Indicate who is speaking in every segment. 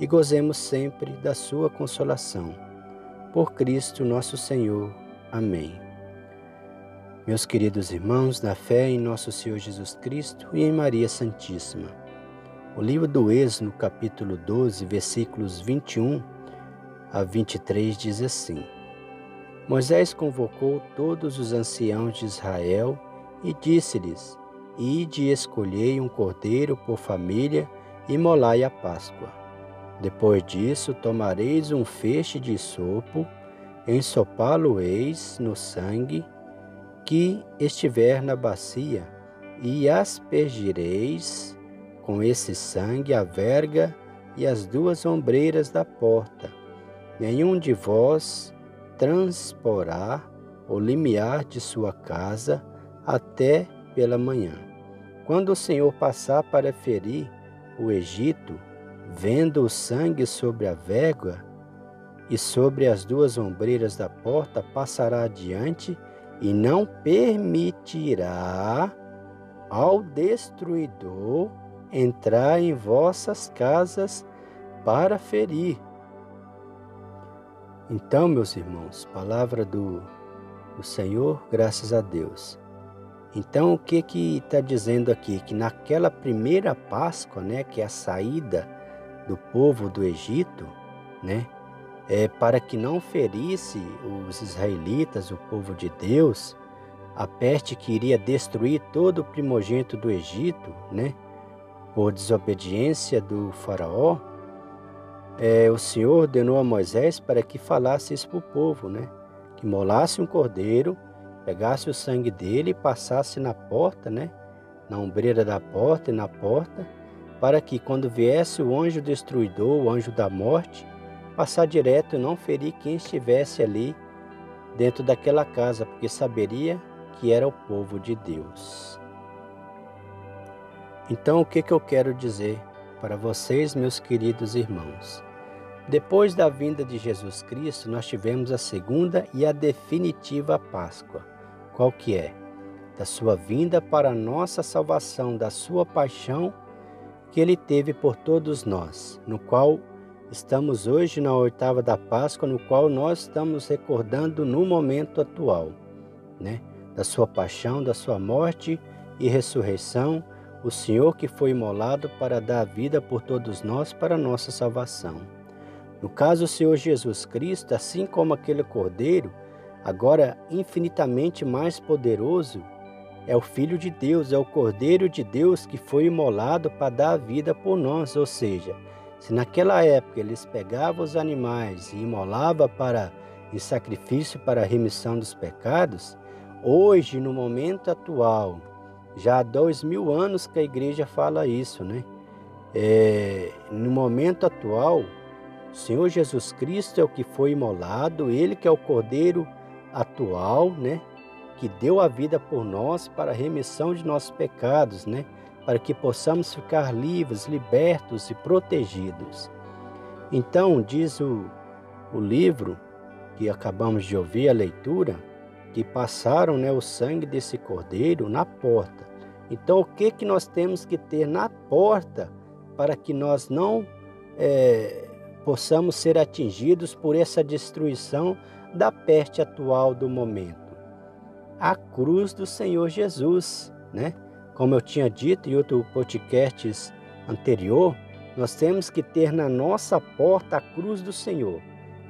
Speaker 1: e gozemos sempre da sua consolação. Por Cristo nosso Senhor. Amém. Meus queridos irmãos, na fé em nosso Senhor Jesus Cristo e em Maria Santíssima. O livro do Êxodo, capítulo 12, versículos 21 a 23 diz assim: Moisés convocou todos os anciãos de Israel e disse-lhes: Ide e escolhei um cordeiro por família e molai a Páscoa. Depois disso, tomareis um feixe de sopo, ensopá-lo-eis no sangue que estiver na bacia, e aspergireis com esse sangue a verga e as duas ombreiras da porta. Nenhum de vós transporá o limiar de sua casa até pela manhã. Quando o Senhor passar para ferir o Egito, Vendo o sangue sobre a végua e sobre as duas ombreiras da porta, passará adiante e não permitirá ao destruidor entrar em vossas casas para ferir. Então, meus irmãos, palavra do, do Senhor, graças a Deus. Então, o que que está dizendo aqui? Que naquela primeira Páscoa, né, que é a saída do povo do Egito, né? É, para que não ferisse os israelitas, o povo de Deus, a peste que iria destruir todo o primogênito do Egito, né? Por desobediência do faraó, é, o Senhor ordenou a Moisés para que falasse isso para o povo, né? Que molasse um cordeiro, pegasse o sangue dele e passasse na porta, né? Na ombreira da porta e na porta, para que, quando viesse o anjo destruidor, o anjo da morte, passar direto e não ferir quem estivesse ali dentro daquela casa, porque saberia que era o povo de Deus. Então, o que, que eu quero dizer para vocês, meus queridos irmãos? Depois da vinda de Jesus Cristo, nós tivemos a segunda e a definitiva Páscoa. Qual que é? Da sua vinda para a nossa salvação, da sua paixão que ele teve por todos nós, no qual estamos hoje na oitava da Páscoa, no qual nós estamos recordando no momento atual, né? Da sua paixão, da sua morte e ressurreição, o Senhor que foi imolado para dar vida por todos nós para nossa salvação. No caso, o Senhor Jesus Cristo, assim como aquele cordeiro, agora infinitamente mais poderoso, é o Filho de Deus, é o Cordeiro de Deus que foi imolado para dar a vida por nós. Ou seja, se naquela época eles pegavam os animais e imolavam para em sacrifício para a remissão dos pecados, hoje, no momento atual, já há dois mil anos que a igreja fala isso, né? É, no momento atual, o Senhor Jesus Cristo é o que foi imolado, Ele que é o Cordeiro atual, né? Que deu a vida por nós para a remissão de nossos pecados, né? Para que possamos ficar livres, libertos e protegidos. Então, diz o, o livro que acabamos de ouvir a leitura, que passaram né, o sangue desse cordeiro na porta. Então, o que, que nós temos que ter na porta para que nós não é, possamos ser atingidos por essa destruição da peste atual do momento? A cruz do Senhor Jesus, né? Como eu tinha dito em outro podcast anterior, nós temos que ter na nossa porta a cruz do Senhor.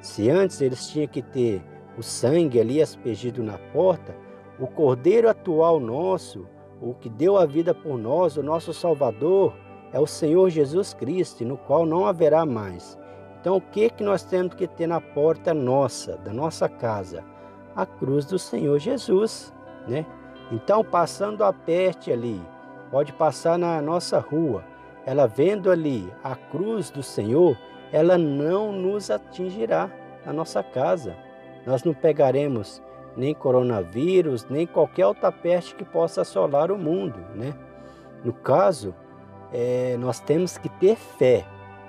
Speaker 1: Se antes eles tinham que ter o sangue ali aspergido na porta, o Cordeiro atual nosso, o que deu a vida por nós, o nosso Salvador, é o Senhor Jesus Cristo, no qual não haverá mais. Então, o que que nós temos que ter na porta nossa, da nossa casa? A cruz do Senhor Jesus, né? Então, passando a peste ali, pode passar na nossa rua, ela vendo ali a cruz do Senhor, ela não nos atingirá na nossa casa. Nós não pegaremos nem coronavírus, nem qualquer outra peste que possa assolar o mundo, né? No caso, é, nós temos que ter fé.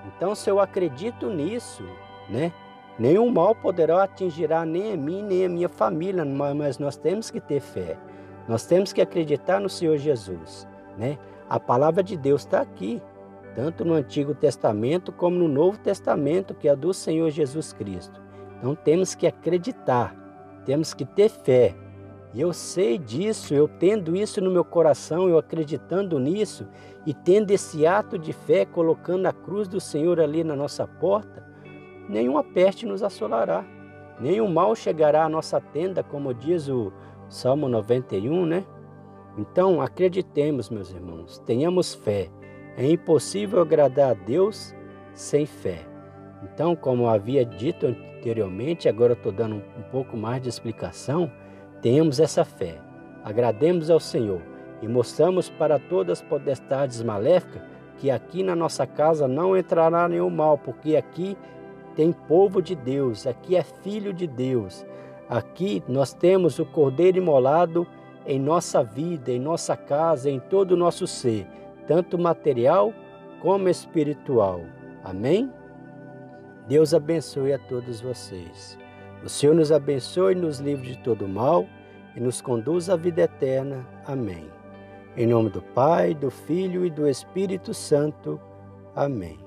Speaker 1: Então, se eu acredito nisso, né? Nenhum mal poderá atingir nem a mim, nem a minha família, mas nós temos que ter fé. Nós temos que acreditar no Senhor Jesus, né? A palavra de Deus está aqui, tanto no Antigo Testamento como no Novo Testamento, que é do Senhor Jesus Cristo. Então temos que acreditar, temos que ter fé. E eu sei disso, eu tendo isso no meu coração, eu acreditando nisso e tendo esse ato de fé, colocando a cruz do Senhor ali na nossa porta, nenhuma peste nos assolará, nenhum mal chegará à nossa tenda, como diz o Salmo 91, né? Então, acreditemos, meus irmãos, tenhamos fé. É impossível agradar a Deus sem fé. Então, como havia dito anteriormente, agora estou dando um pouco mais de explicação, tenhamos essa fé. Agrademos ao Senhor e mostramos para todas as potestades maléficas que aqui na nossa casa não entrará nenhum mal, porque aqui tem povo de Deus, aqui é filho de Deus. Aqui nós temos o Cordeiro imolado em nossa vida, em nossa casa, em todo o nosso ser, tanto material como espiritual. Amém? Deus abençoe a todos vocês. O Senhor nos abençoe nos livre de todo mal e nos conduz à vida eterna. Amém. Em nome do Pai, do Filho e do Espírito Santo. Amém.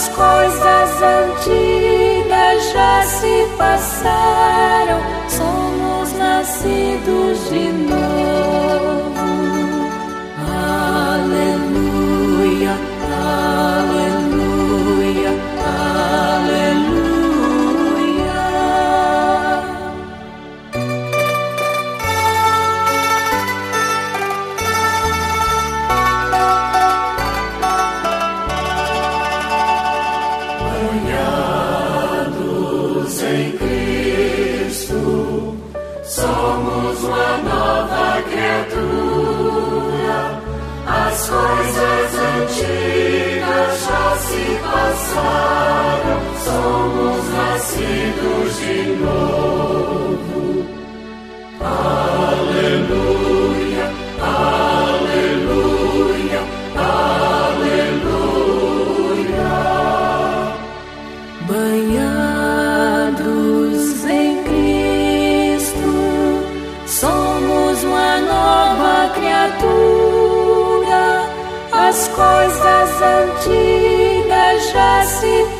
Speaker 2: As coisas antigas já se passaram, somos nascidos de novo.
Speaker 3: Somos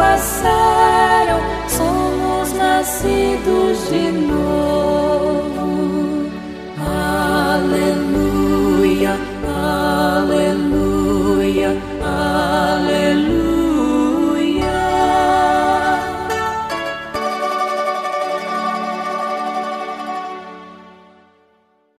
Speaker 2: passaram, somos nascidos de novo.